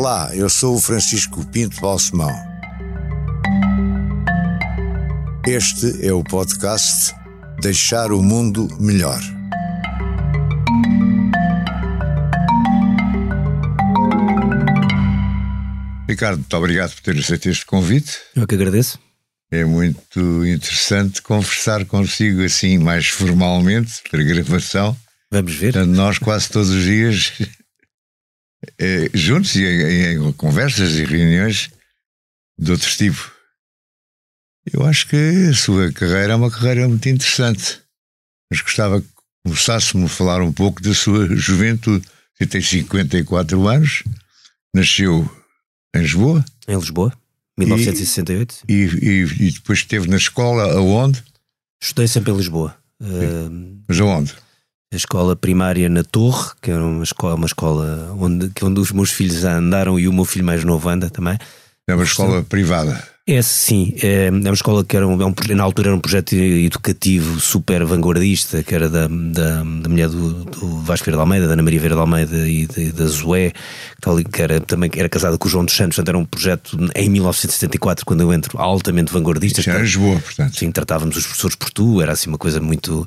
Olá, eu sou o Francisco Pinto Balsemão. Este é o podcast Deixar o Mundo Melhor. Ricardo, muito obrigado por ter aceito este convite. Eu que agradeço. É muito interessante conversar consigo assim, mais formalmente, para gravação. Vamos ver. Portanto, nós quase todos os dias eh, juntos e em, em, conversas e reuniões de outro tipo. Eu acho que a sua carreira é uma carreira muito interessante. Mas gostava que começasse-me a falar um pouco da sua juventude. Você tem 54 anos, nasceu em Lisboa. Em Lisboa, 1968. E, e, e depois esteve na escola aonde? Estudei sempre em Lisboa. Uh, Mas aonde? A escola primária na Torre, que era uma escola, uma escola onde, onde os meus filhos já andaram e o meu filho mais novo anda também. É uma escola privada. É sim, é, é uma escola que era um, é na altura era um projeto educativo super vanguardista, que era da, da, da mulher do, do Vasco Vieira de Almeida, da Ana Maria Vieira de Almeida e de, da Zoé, que era, também era casada com o João dos Santos, portanto era um projeto em 1974, quando eu entro, altamente vanguardista. Isso era Lisboa, portanto. Sim, tratávamos os professores por tu, era assim uma coisa muito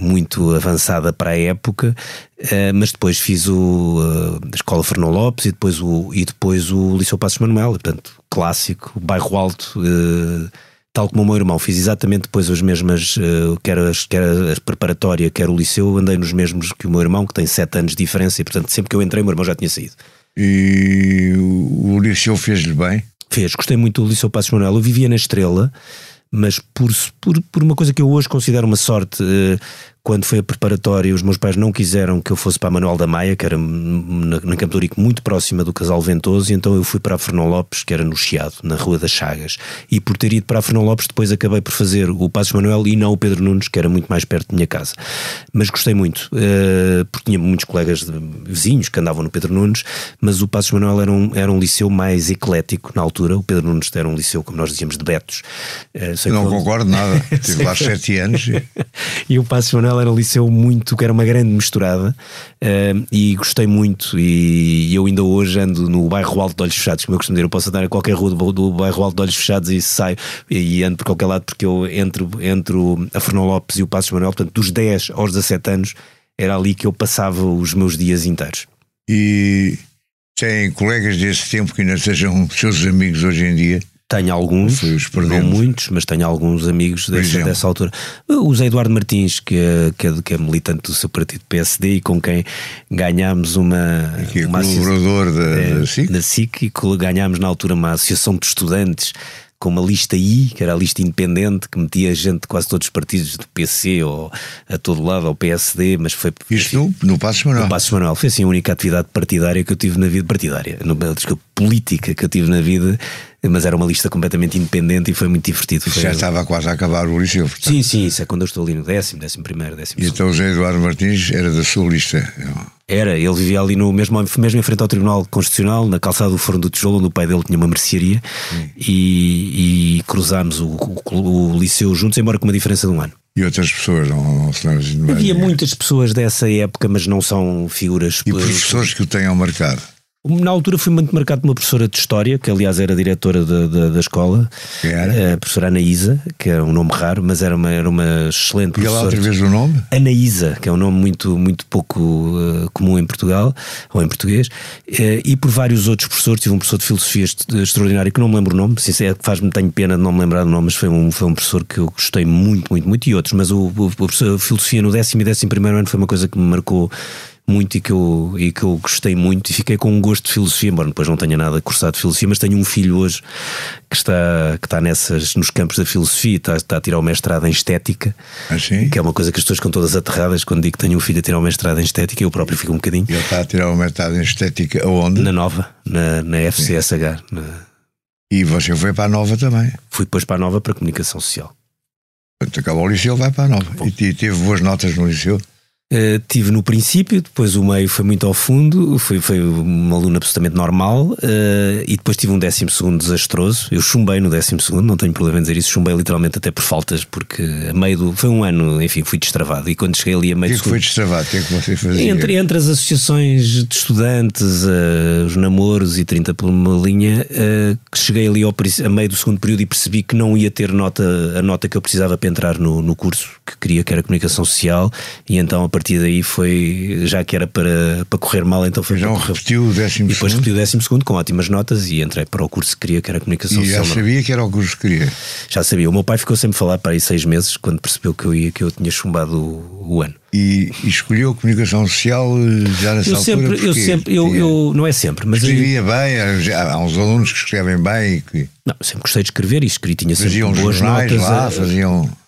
muito avançada para a época, uh, mas depois fiz o, uh, a Escola Fernão Lopes e depois o, e depois o Liceu Passos Manuel, portanto, clássico, bairro alto, uh, tal como o meu irmão, fiz exatamente depois as mesmas, quer, as, quer a preparatória, quer o liceu, andei nos mesmos que o meu irmão, que tem 7 anos de diferença, e portanto sempre que eu entrei o meu irmão já tinha saído. E o, o liceu fez-lhe bem? Fez, gostei muito do Liceu Passos Manuel, eu vivia na Estrela, mas por, por, por uma coisa que eu hoje considero uma sorte, quando foi a preparatória, os meus pais não quiseram que eu fosse para a Manuel da Maia, que era na, na Campo Rico, muito próxima do Casal Ventoso, e então eu fui para a Fernão Lopes, que era no Chiado, na Rua das Chagas. E por ter ido para a Fernão Lopes, depois acabei por fazer o Passos Manuel e não o Pedro Nunes, que era muito mais perto da minha casa. Mas gostei muito, uh, porque tinha muitos colegas de, vizinhos que andavam no Pedro Nunes, mas o Passos Manuel era um, era um liceu mais eclético na altura. O Pedro Nunes era um liceu, como nós dizíamos, de betos. Uh, não concordo nada, tive lá sete anos. e o Passos Manuel era um liceu muito, que era uma grande misturada uh, e gostei muito. E eu ainda hoje ando no bairro Alto de Olhos Fechados, como eu costumo dizer, eu posso andar a qualquer rua do, do bairro Alto de Olhos Fechados e saio e ando por qualquer lado, porque eu entro entre a Fernão Lopes e o Passos Manuel, portanto, dos 10 aos 17 anos, era ali que eu passava os meus dias inteiros. E tem colegas desse tempo que ainda sejam seus amigos hoje em dia? Tenho alguns, não muitos, mas tenho alguns amigos dessa, dessa, altura. O Zé Eduardo Martins, que é, que, é, que é militante do seu partido PSD e com quem ganhámos uma. Aqui é uma colaborador da, é, da SIC. Da SIC e ganhámos na altura uma associação de estudantes com uma lista I, que era a lista independente, que metia gente de quase todos os partidos do PC ou a todo lado, ao PSD, mas foi. Isto no, no Passos Manuel. No Passos Manuel. Foi assim a única atividade partidária que eu tive na vida. Partidária, no, desculpa, política que eu tive na vida mas era uma lista completamente independente e foi muito divertido. Foi... Já estava quase a acabar o liceu. Portanto. Sim, sim, isso é quando eu estou ali no décimo, décimo primeiro, décimo E então o José Eduardo Martins era da sua lista? Era, ele vivia ali no mesmo, mesmo em frente ao Tribunal Constitucional, na calçada do Forno do Tijolo, onde o pai dele tinha uma mercearia e, e, cruzámos o, o, o liceu juntos, embora com uma diferença de um ano. E outras pessoas não, não Havia muitas pessoas dessa época, mas não são figuras. E professores que o tenham marcado? Na altura fui muito marcado por uma professora de História, que aliás era diretora da, da, da escola, era? a professora Anaísa, que é um nome raro, mas era uma, era uma excelente professora. E lá outra vez o nome? Anaísa, que é um nome muito, muito pouco uh, comum em Portugal, ou em português, uh, e por vários outros professores. Tive um professor de filosofia extraordinário, que não me lembro o nome, é faz-me, tenho pena de não me lembrar do nome, mas foi um, foi um professor que eu gostei muito, muito, muito, e outros, mas o, o, o professor de filosofia no décimo e décimo primeiro ano foi uma coisa que me marcou muito e que, eu, e que eu gostei muito e fiquei com um gosto de filosofia, embora depois não tenha nada cursado de filosofia, mas tenho um filho hoje que está, que está nessas, nos campos da filosofia, está, está a tirar o mestrado em estética, ah, que é uma coisa que as pessoas ficam todas aterradas quando digo que tenho um filho a tirar o mestrado em estética, eu próprio fico um bocadinho. Ele está a tirar o mestrado em estética aonde? Na Nova, na, na FCSH. Na... E você foi para a Nova também? Fui depois para a Nova para a Comunicação Social. Quando acabou o liceu, vai para a Nova. E teve boas notas no liceu? Uh, tive no princípio, depois o meio foi muito ao fundo, foi, foi uma aluna absolutamente normal, uh, e depois tive um décimo segundo desastroso. Eu chumbei no décimo segundo, não tenho problema em dizer isso, chumbei literalmente até por faltas, porque a meio do. Foi um ano, enfim, fui destravado. E quando cheguei ali a meio O que, que foi destravado? O que é que você fazia? Entre, entre as associações de estudantes, uh, os namoros e 30 por uma linha, cheguei ali ao, a meio do segundo período e percebi que não ia ter nota, a nota que eu precisava para entrar no, no curso que queria, que era comunicação social, e então a partir daí foi, já que era para, para correr mal, então foi Já repetiu o décimo E depois segundo? repeti o décimo segundo com ótimas notas e entrei para o curso que queria, que era comunicação E já social. sabia que era o curso que queria. Já sabia. O meu pai ficou sempre a falar para aí seis meses quando percebeu que eu, ia, que eu tinha chumbado o, o ano. E, e escolheu comunicação social eh, já nessa Eu altura. sempre, eu sempre, eu, eu, não é sempre, mas eu, Escrevia bem, já há uns alunos que escrevem bem e que não, sempre gostei de escrever e escrevi, tinha sempre faziam boas jornais notas. lá, a- faziam.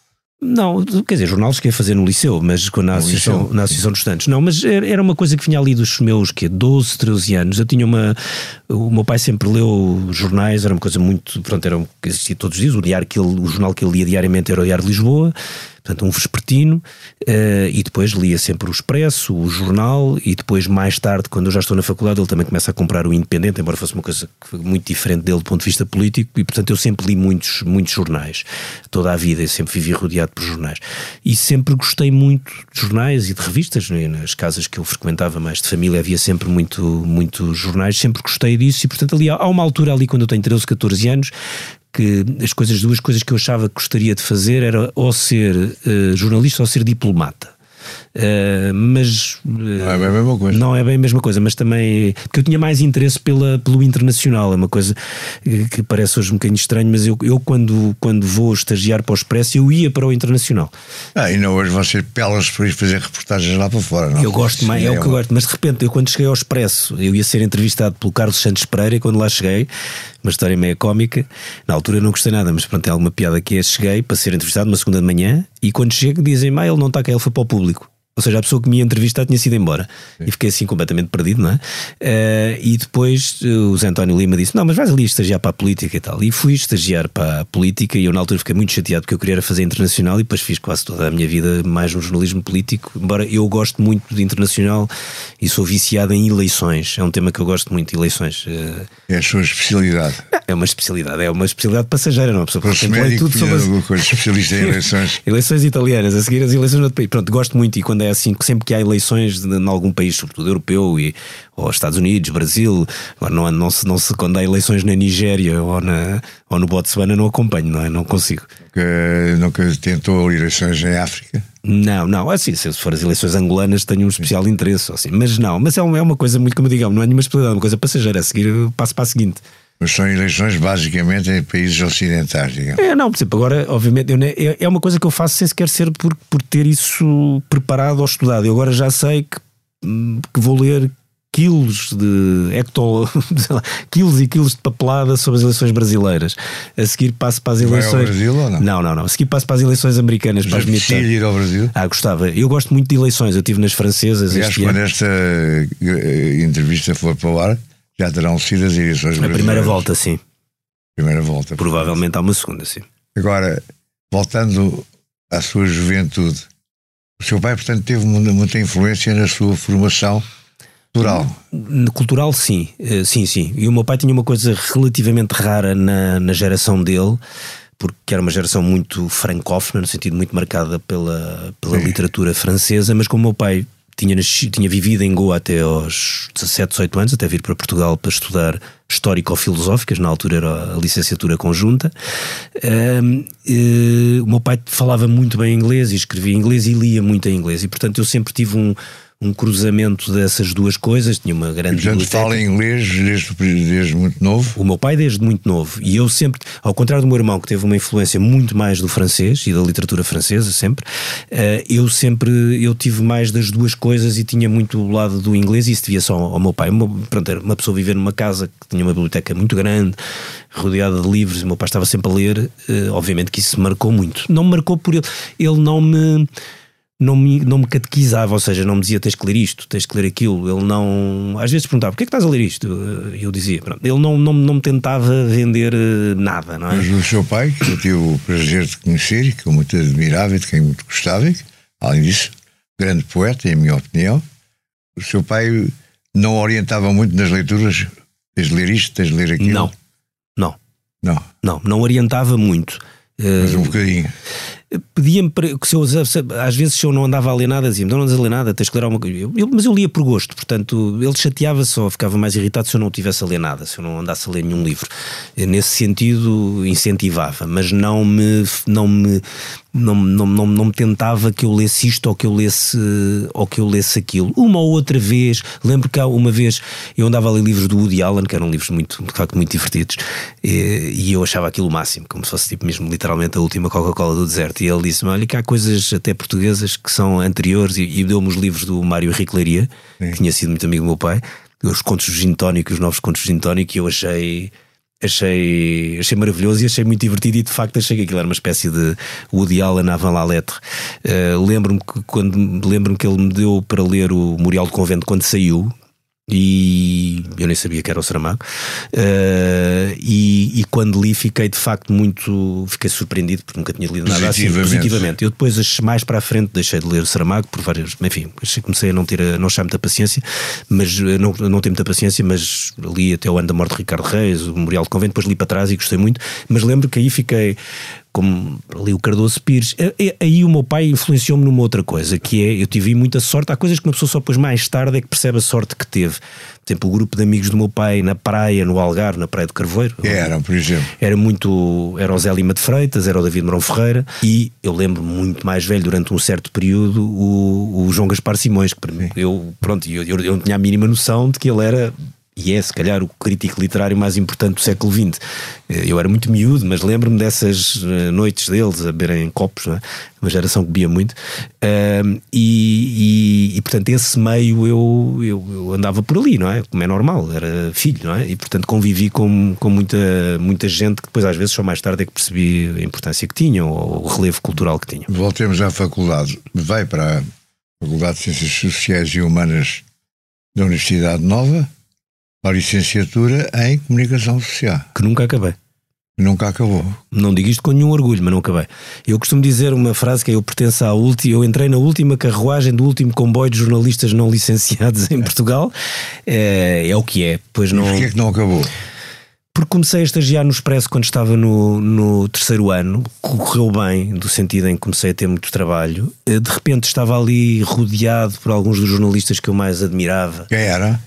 Não, quer dizer, jornal cheguei a fazer no liceu, mas quando na, No associação, liceu. na associação de estudantes. Não, mas era uma coisa que vinha ali dos meus que 12, 13 anos. Eu tinha uma. O meu pai sempre leu jornais, era uma coisa muito. Pronto, era que existia todos os dias. O, diário que ele, o jornal que ele lia diariamente era o Diário de Lisboa, portanto, um vespertino. eh, e depois lia sempre o Expresso, o jornal. E depois, mais tarde, quando eu já estou na faculdade, ele também começa a comprar o Independente, embora fosse uma coisa muito diferente dele do ponto de vista político. E portanto, eu sempre li muitos, muitos jornais. Toda a vida, eu sempre vivi rodeado por jornais e sempre gostei muito de jornais e de revistas. né? Nas casas que eu frequentava mais de família havia sempre muito, muito jornais, sempre gostei disso e, portanto, ali há uma altura ali quando eu tenho 13, 14 anos que as coisas, duas coisas que eu achava que gostaria de fazer era ou ser eh, jornalista ou ser diplomata. Eh, mas Não é bem a mesma coisa. não é bem a mesma coisa, mas também porque eu tinha mais interesse pela, pelo internacional, é uma coisa que parece hoje um bocadinho estranho, mas eu, eu quando, quando vou estagiar para o Expresso, eu ia para o internacional. Ah, ainda hoje você pelas por ir fazer reportagens lá para fora. Não? Eu gosto mais, é o que eu gosto, mas de repente, eu quando cheguei ao Expresso, eu ia ser entrevistado pelo Carlos Santos Pereira, e quando lá cheguei, uma história meio cómica, na altura não gostei nada, mas pronto, tem alguma piada que é, cheguei para ser entrevistado uma segunda de manhã, e quando chego dizem, ah, ele não está cá, ele foi para o público. Ou seja, a pessoa que me ia entrevistar tinha sido embora. E fiquei assim completamente perdido, não é? Eh, e depois eh, o Zé António Lima disse: Não, mas vais ali estagiar para a política e tal. E fui estagiar para a política e eu na altura fiquei muito chateado porque eu queria fazer internacional e depois fiz quase toda a minha vida mais no jornalismo político. Embora eu gosto muito de internacional e sou viciado em eleições. É um tema que eu gosto muito, eleições. Eh, É a sua especialidade. É uma especialidade, é uma especialidade passageira, não é? Pessoa médico, tudo sobre as- coisa especialista em eleições. Eleições italianas, a seguir as eleições no outro país. Pronto, gosto muito e quando é assim, sempre que há eleições em algum país, sobretudo europeu, e, ou Estados Unidos, Brasil, agora não, não, se, não se, quando há eleições na Nigéria ou, na, ou no Botsuana, não acompanho, não é? Não consigo. Que nunca tentou eleições em África. Não, não, assim, se for as eleições angolanas tenho um especial interesse, assim, mas não, mas é, um- é uma coisa muito, como digamos, não é nenhuma especialidade, é uma coisa passageira, a seguir passo para a seguinte. Mas são eleições basicamente em países ocidentais, digamos. É, não, por exemplo, agora, obviamente, eu é, é uma coisa que eu faço sem sequer ser por, por ter isso preparado ou estudado. Eu agora já sei que, hum, que vou ler quilos de hecto, lá, quilos e quilos de papelada sobre as eleições brasileiras. A seguir passo para as Vai ao eleições. Brasil ou não? Não, não, não. A seguir passo para as eleições americanas, para Já as precisa midterms. ir ao Brasil. Ah, gostava. Eu gosto muito de eleições. Eu estive nas francesas Aliás, este quando esta eh, entrevista for para o ar, já terão sido as eleições A primeira volta, sim. Primeira volta. Provavelmente há uma segunda, sim. Agora, voltando à sua juventude, o seu pai, portanto, teve muita, influência na sua formação cultural. Cultural, sim, Eh, sim, sim. E o meu pai tinha uma coisa relativamente rara na, na geração dele, porque era uma geração muito francófona, no sentido muito marcada pela, pela Sim. literatura francesa, mas como o meu pai tinha, tinha vivido em Goa até aos 17, 18 anos, até vir para Portugal para estudar histórico-filosóficas, na altura era a licenciatura conjunta. ehm, eh, o meu pai falava muito bem inglês e escrevia inglês e lia muito em inglês, e portanto eu sempre tive um, um cruzamento dessas duas coisas. Tinha uma grande Portanto, biblioteca. fala inglês desde, desde muito novo. O meu pai desde muito novo e eu sempre, ao contrário do meu irmão que teve uma influência muito mais do francês e da literatura francesa sempre, eh, eu sempre eu tive mais das duas coisas e tinha muito o lado do inglês e isso devia só ao meu pai. Meu- pronto, era uma pessoa viver numa casa que tinha uma biblioteca muito grande, rodeada de livros, e o meu pai estava sempre a ler, eh, obviamente que isso marcou muito. Não me marcou por ele, ele não me não me, não me catequizava, ou seja, não me dizia tens que ler isto, tens que ler aquilo. Ele não. Às vezes perguntava porquê é que estás a ler isto? E eu dizia, pronto. Ele não, não, não me tentava vender eh, nada, não é? Mas o seu pai, que eu tive o prazer de conhecer e que eu muito admirava e de quem muito gostava, e que, além disso, grande poeta, em minha opinião. O seu pai não orientava muito nas leituras. Tens de ler isto, tens de ler aquilo. Não, não, Não, não, não orientava muito. mas um bocadinho. Pedia-me para que se eu, às vezes se eu não andava a ler nada, dizia-me, não andas a ler nada, tens que ler alguma coisa. Eu- mas eu lia por gosto, portanto, ele chateava só, ficava mais irritado se eu não tivesse a ler nada, se eu não andasse a ler nenhum livro. Nesse sentido, incentivava, mas não me não me não, não, não, não me tentava que eu lesse isto ou que eu lesse ou que eu lesse aquilo. Uma ou outra vez, lembro que há uma vez eu andava a ler livros do Woody Allen, que eram livros muito, de facto muito divertidos, e, e eu achava aquilo o máximo, como se fosse tipo mesmo literalmente a última Coca-Cola do deserto. E ele disse-me: Olha, que há coisas até portuguesas que são anteriores, e, e deu-me os livros do Mário Henrique Leiria, que tinha sido muito amigo do meu pai, os contos do Gin Tónico, os novos contos do Gin Tónico, e eu achei. Achei, achei maravilhoso e achei muito divertido e de facto achei que aquilo era uma espécie de Woody Allen avant la lettre. Eh, lembro-me que quando lembro-me que ele me deu para ler o Memorial do Convento quando saiu e eu nem sabia que era o Saramago Eh, e, e quando li fiquei de facto muito fiquei surpreendido porque nunca tinha lido nada assim Positivamente. eu depois mais para a frente deixei de ler o Saramago por várias enfim comecei a não ter a não achar muita paciência mas eh, não, não ter muita paciência mas li até o ano da morte de Ricardo Reis o Memorial do Convento depois li para trás e gostei muito mas lembro que aí fiquei como ali o Cardoso Pires, Eh, eh, aí o meu pai influenciou-me numa outra coisa, que é, eu tive muita sorte, há coisas que uma pessoa só depois mais tarde é que percebe a sorte que teve. Por exemplo, o grupo de amigos do meu pai na praia, no Algarve, na Praia do Carvoeiro. Eram, por exemplo. Era muito. Era o Zé Lima de Freitas, era o David Morão Ferreira e eu lembro muito mais velho, durante um certo período, o, o João Gaspar Simões, que para mim, eu, pronto, eu, eu, eu não tinha a mínima noção de que ele era. E é, se calhar, o crítico literário mais importante do século XX. Eh, Eu era muito miúdo, mas lembro-me dessas eh, noites deles a beberem copos, é? uma geração que bebia muito. Ahm, e, e- e, portanto, esse meio eu, eu, eu andava por ali, não é? Como é normal, era filho, não é? E, portanto, convivi com, com muita, muita gente que depois, às vezes, só mais tarde é que percebi a importância que tinham ou o relevo cultural que tinham. Voltemos à faculdade. Vai para a Faculdade de Ciências Sociais e Humanas da Universidade Nova, a licenciatura em Comunicação Social. Que nunca acabei. Nunca acabou. Não digo isto com nenhum orgulho, mas não acabei. Eu costumo dizer uma frase que é: eu pertenço à última, eu entrei na última carruagem do último comboio de jornalistas não licenciados em Portugal. É, é o que é. Pois não. Porquê é que não acabou? Porque comecei a estagiar no Expresso quando estava no, no terceiro ano, correu bem, do sentido em que comecei a ter muito trabalho. Eh, De repente estava ali rodeado por alguns dos jornalistas que eu mais admirava. Quem era?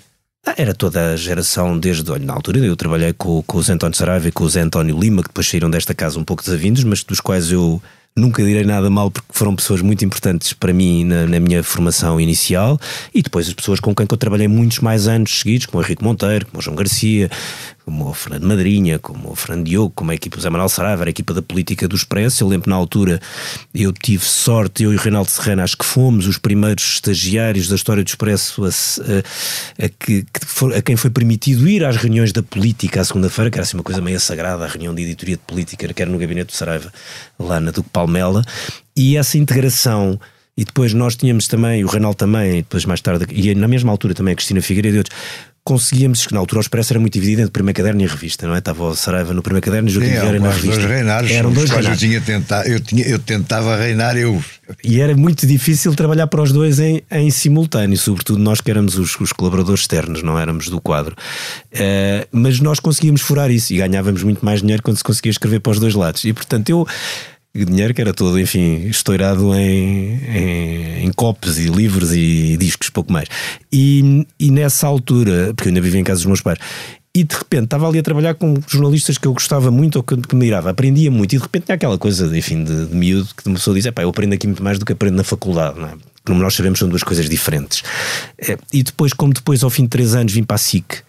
Ah, Era toda a geração, desde olha, na altura eu trabalhei com, com o Zé António Saraiva e com o Zé António Lima, que depois saíram desta casa um pouco desavindos, mas dos quais eu nunca direi nada mal porque foram pessoas muito importantes para mim na, na minha formação inicial e depois as pessoas com quem que eu trabalhei muitos mais anos seguidos, como o Henrique Monteiro, como o João Garcia, como o Fernando Madrinha, como o Fernando Diogo, como a equipa do Zé Manuel Saraiva, a equipa da política do Expresso. Eu lembro na altura eu tive sorte, eu e o Reinaldo Serrano, acho que fomos os primeiros estagiários da história do Expresso a, a- a que, a quem foi permitido ir às reuniões da política à segunda-feira, que era assim uma coisa meio sagrada, a reunião de editoria de política, que era no gabinete do Saraiva, lá na Duque Palmela, e essa integração. E depois nós tínhamos também, o Reinaldo também, e depois mais tarde, e na mesma altura também a Cristina Figueiredo e outros, conseguíamos, que na altura o Expresso era muito dividido entre primeiro caderno e a revista, não é? Estava o Saraiva no primeiro caderno e o Joaquim Vieira eram na revista. dois reinares. Eram dois quais eu, tinha tentado, eu, tinha, eu tentava reinar eu. E era muito difícil trabalhar para os dois em, em simultâneo, sobretudo nós que éramos os, os colaboradores externos, não éramos do quadro. Eh, mas nós conseguíamos furar isso e ganhávamos muito mais dinheiro quando se conseguia escrever para os dois lados. E portanto eu. Dinheiro que era todo, enfim, estourado em, em, em copos e livros e discos, pouco mais. E, e nessa altura, porque eu ainda vivia em casa dos meus pais, e de repente estava ali a trabalhar com jornalistas que eu gostava muito ou que, que me irava, aprendia muito, e de repente tinha aquela coisa, enfim, de, de miúdo que uma pessoa diz: eu aprendo aqui muito mais do que aprendo na faculdade, não é? Como nós sabemos, são duas coisas diferentes. Eh, E depois, como depois, ao fim de três anos, vim para a SIC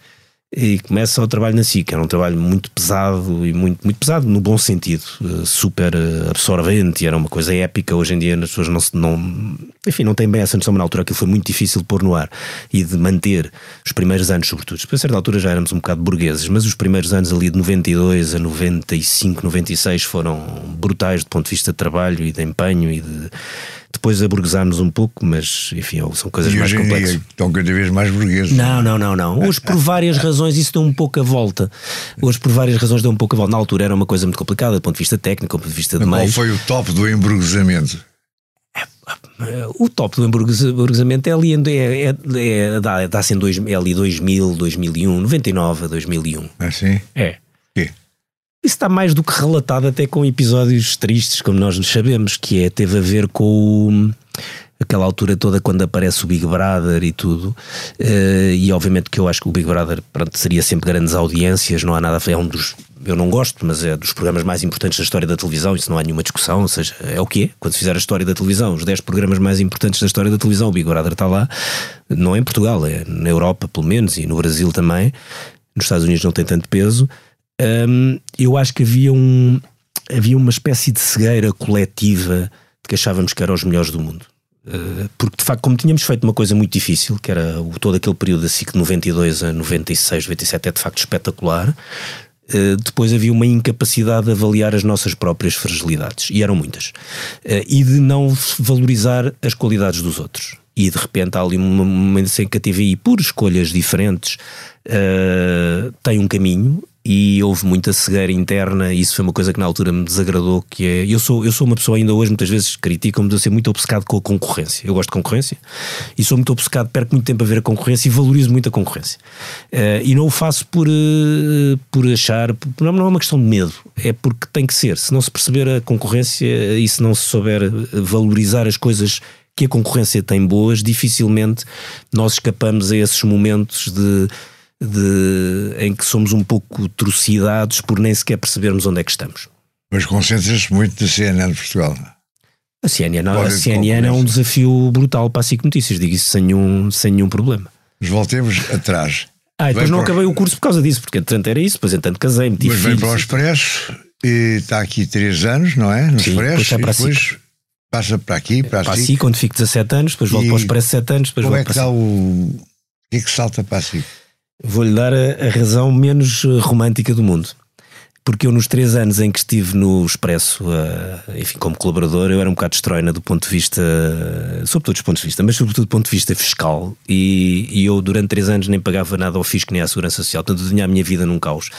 e começa o trabalho na SIC. Era um trabalho muito pesado e muito, muito pesado, no bom sentido, eh, super eh, absorvente, era uma coisa épica. Hoje em dia as pessoas não. Não, enfim, não têm bem essa noção, mas na altura aquilo foi muito difícil de pôr no ar e de manter os primeiros anos, sobretudo. Depois, a certa altura, já éramos um bocado burgueses, mas os primeiros anos ali de 92 a 95, 96 foram brutais do ponto de vista de trabalho e de empenho e de. Depois aburguesámos um pouco, mas enfim, são coisas E mais hoje complexas. dia estão cada vez mais burgueses. Não, não, não, não. Hoje, por várias razões, isso deu um pouco a volta. Hoje, por várias razões, deu um pouco a volta. Na altura era uma coisa muito complicada, do ponto de vista técnico, do ponto de vista de Qual meios. foi o top do emburguesamento? O top do emburguesamento é ali, é, é, é, dá, dá-se em dois, é ali 2000, 2001, 99 a 2001. Assim? É. Quê? Isso está mais do que relatado até com episódios tristes, como nós nos sabemos, que é, teve a ver com aquela altura toda quando aparece o Big Brother e tudo. Uh, e obviamente que eu acho que o Big Brother pronto, seria sempre grandes audiências, não há nada a é um dos eu não gosto, mas é dos programas mais importantes da história da televisão, isso não há nenhuma discussão, ou seja, é o que é. Quando se fizer a história da televisão, os 10 programas mais importantes da história da televisão, o Big Brother está lá, não é em Portugal, é na Europa pelo menos, e no Brasil também, nos Estados Unidos não tem tanto peso. Um, eu acho que havia, um, havia uma espécie de cegueira coletiva de que achávamos que eram os melhores do mundo. Uh, porque de facto, como tínhamos feito uma coisa muito difícil, que era o, todo aquele período da SIC de 92 a 96, 97, é de facto espetacular. Uh, depois havia uma incapacidade de avaliar as nossas próprias fragilidades, e eram muitas, uh, e de não valorizar as qualidades dos outros. E de repente há ali um momento em que a TVI, por escolhas diferentes, tem um caminho e houve muita cegueira interna e isso foi uma coisa que na altura me desagradou que é, eu sou, eu sou uma pessoa ainda hoje muitas vezes criticam-me de eu ser muito obcecado com a concorrência. Eu gosto de concorrência e sou muito obcecado, perco muito tempo a ver a concorrência e valorizo muito a concorrência. Uh, e não o faço por, uh, por achar, não, não é uma questão de medo é porque tem que ser, se não se perceber a concorrência e se não se souber valorizar as coisas que a concorrência tem boas, dificilmente nós escapamos a esses momentos de de, em que somos um pouco trucidados por nem sequer percebermos onde é que estamos. Mas concentras-te muito da CNN de Portugal. A CNN, a CNN é um desafio brutal para a SIC Notícias, digo isso sem nenhum, sem nenhum problema. Mas voltemos atrás. Ah, depois não acabei o curso por causa disso, porque entretanto era isso, depois entretanto casei-me. Mas vem para o Expresso e está aqui três anos, não é? No Sim, Expresso, depois, e depois passa para aqui, para, para a SIC. quando fico 17 anos, depois volto para o Expresso 7 anos, depois como volto é que para está o... o que é que salta para a SIC? Vou-lhe dar a, a, razão menos eh, romântica do mundo. Porque eu, nos três anos em que estive no Expresso, uh, enfim, como colaborador, eu era um bocado estróina do ponto de vista, sob todos os pontos de vista, mas sobretudo do ponto de vista fiscal. E, e, eu, durante três anos, nem pagava nada ao fisco nem à Segurança Social. Portanto, eu tinha a minha vida num caos.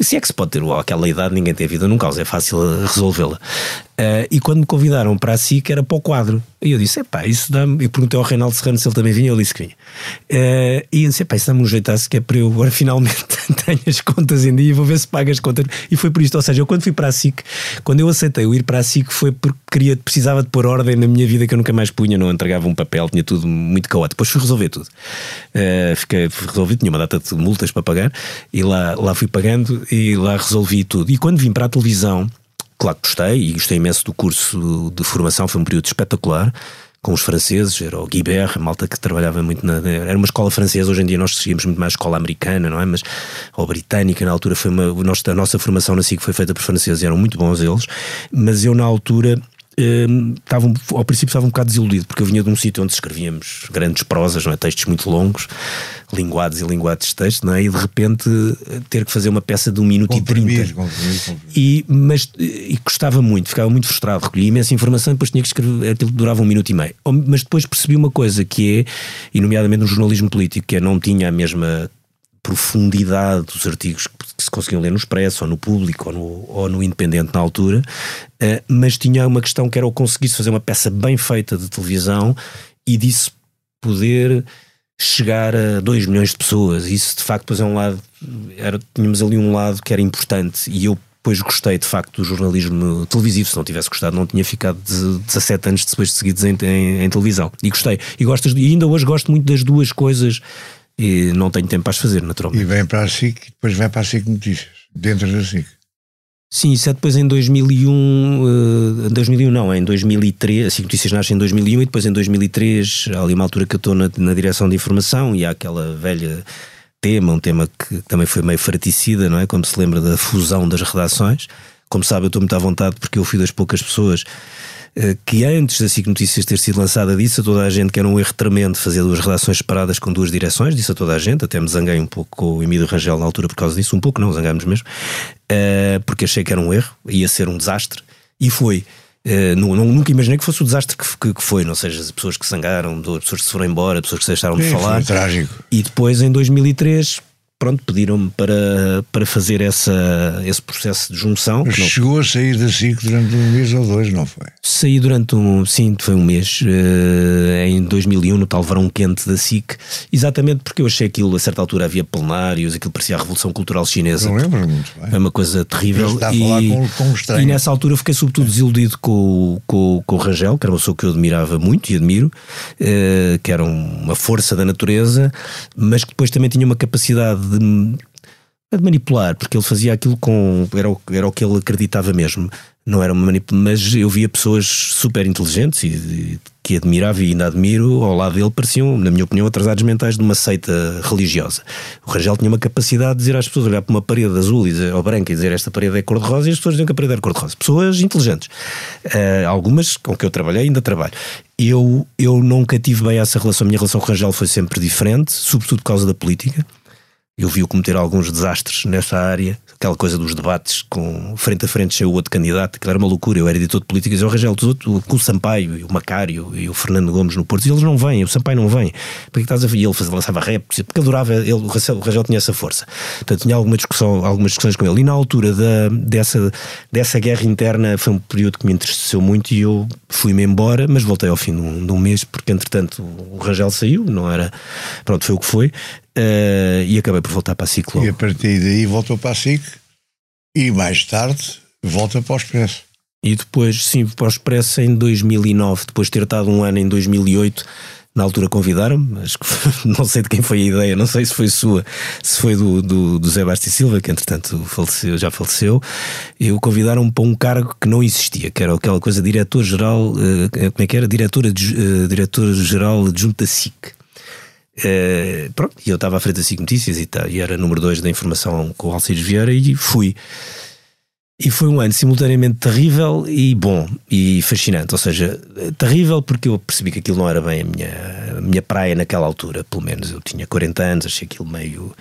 Se é que se pode ter aquela idade, ninguém tem vida num caos, é fácil resolvê-la. Uh, e quando me convidaram para a SIC era para o quadro. E eu disse: epá, isso dá-me. Eu perguntei ao Reinaldo Serrano se ele também vinha, ele disse que vinha. Uh, e eu disse: epá, isso dá-me um jeitaço que é para eu agora finalmente tenho as contas em dia e vou ver se pago as contas. E foi por isto. Ou seja, eu quando fui para a SIC, quando eu aceitei o ir para a SIC foi porque queria, precisava de pôr ordem na minha vida que eu nunca mais punha, não entregava um papel, tinha tudo muito caótico. Depois fui resolver tudo. Uh, fiquei, resolvi, tinha uma data de multas para pagar e lá, lá fui pagando e lá resolvi tudo. E quando vim para a televisão claro que gostei e gostei imenso do curso de formação, foi um período espetacular com os franceses, era o Guibert, malta que trabalhava muito na. Era uma escola francesa, hoje em dia nós seguimos muito mais escola americana, não é? Mas, ou britânica, na altura foi uma. A nossa formação na SIC foi feita por franceses, eram muito bons eles, mas eu na altura estava, hum, ao princípio estava um bocado desiludido, porque eu vinha de um sítio onde escrevíamos grandes prosas, não é? textos muito longos, linguados e linguados de texto, não é? e de repente ter que fazer uma peça de um minuto e trinta. Comprimir, comprimir. E, mas, e gostava muito, ficava muito frustrado, recolhia imensa informação e depois tinha que escrever, aquilo durava um minuto e meio. Mas depois percebi uma coisa que é, e nomeadamente no jornalismo político, que é não tinha a mesma profundidade dos artigos que se conseguiam ler no Expresso, ou no Público, ou no, ou no Independente na altura, uh, mas tinha uma questão que era o conseguisse fazer uma peça bem feita de televisão e disso poder chegar a 2 milhões de pessoas. Isso de facto depois é um lado, era, tínhamos ali um lado que era importante e eu depois gostei de facto do jornalismo televisivo. Se não tivesse gostado, não tinha ficado 17 anos depois de seguidos em, em, em televisão. E gostei. E, gostas, e ainda hoje gosto muito das duas coisas e não tenho tempo para as fazer, naturalmente. E vem para a SIC e depois vai para a SIC Notícias, dentro da SIC. Sim, isso é depois em 2001, uh, 2001 não, é em 2003, a SIC Notícias nasce em 2001 e depois em 2003, há ali uma altura que eu estou na, na direção de informação e há aquela velha tema, um tema que também foi meio fraticida, não é? Como se lembra da fusão das redações. Como sabe, eu estou muito à vontade porque eu fui das poucas pessoas eh, que antes da SIC Notícias ter sido lançada disse a toda a gente que era um erro tremendo fazer duas redações separadas com duas direções, disse a toda a gente, até me zanguei um pouco com o Emílio Rangel na altura por causa disso, um pouco não, zangámos mesmo, uh, porque achei que era um erro, ia ser um desastre, e foi. Uh, não, nunca imaginei que fosse o desastre que, que, que, foi, ou seja, as pessoas que sangaram, as pessoas que se foram embora, pessoas que se deixaram de falar. Foi trágico. E depois, em 2003, pronto, pediram-me para, para fazer essa, esse processo de junção. Chegou a sair da SIC durante um mês ou dois, não foi? Saí durante um, sim, foi um mês, uh, em 2001, no tal verão quente da SIC, exatamente porque eu achei aquilo, a certa altura havia plenários, aquilo parecia a Revolução Cultural Chinesa. Não lembro muito bem. É uma coisa terrível. E, a falar com, com e nessa altura fiquei sobretudo desiludido com, com, com o Rangel, que era uma pessoa que eu admirava muito e admiro, uh, que era uma força da natureza, mas que depois também tinha uma capacidade de, de manipular, porque ele fazia aquilo com. Era o, era o que ele acreditava mesmo. Não era uma manipulação, mas eu via pessoas super inteligentes e, e, que admirava e ainda admiro, ao lado dele pareciam, na minha opinião, atrasados mentais de uma seita religiosa. O Rangel tinha uma capacidade de dizer às pessoas, olhar para uma parede azul e dizer, ou branca e dizer esta parede é cor-de-rosa e as pessoas diziam que a parede era cor-de-rosa. Pessoas inteligentes. Uh, algumas com que eu trabalhei ainda trabalho. Eu, eu nunca tive bem essa relação. A minha relação com o Rangel foi sempre diferente, sobretudo por causa da política. Eu vi-o cometer alguns desastres nessa área, aquela coisa dos debates com frente a frente cheio o outro candidato, que era uma loucura. Eu era editor de políticas, eu Rangel, com o Sampaio e o Macário e o Fernando Gomes no Porto, e eles não vêm, o Sampaio não vem. Porque estás a ver? E ele lançava rap, porque adorava, ele, o Rangel tinha essa força. Portanto, tinha alguma discussão, algumas discussões com ele. E na altura da, dessa, dessa guerra interna foi um período que me interessou muito e eu fui-me embora, mas voltei ao fim de um, de um mês, porque entretanto o Rangel saiu, não era. Pronto, foi o que foi. Uh, e acabei por voltar para a SIC E a partir daí voltou para a SIC e mais tarde volta para o Expresso. E depois, sim, para o Expresso em 2009, depois de ter estado um ano em 2008. Na altura convidaram-me, acho que não sei de quem foi a ideia, não sei se foi sua, se foi do, do, do Zé Basti Silva, que entretanto faleceu, já faleceu. Eu convidaram-me para um cargo que não existia, que era aquela coisa diretor-geral, uh, como é que era? Diretora-geral uh, diretor adjunto da SIC. Uh, pronto, e eu estava à frente da SIC Notícias e, tá, e era número 2 da informação com o Alcides Vieira e fui. E foi um ano simultaneamente terrível e bom e fascinante. Ou seja, terrível porque eu percebi que aquilo não era bem a minha, a minha praia naquela altura, pelo menos. Eu tinha 40 anos, achei aquilo meio.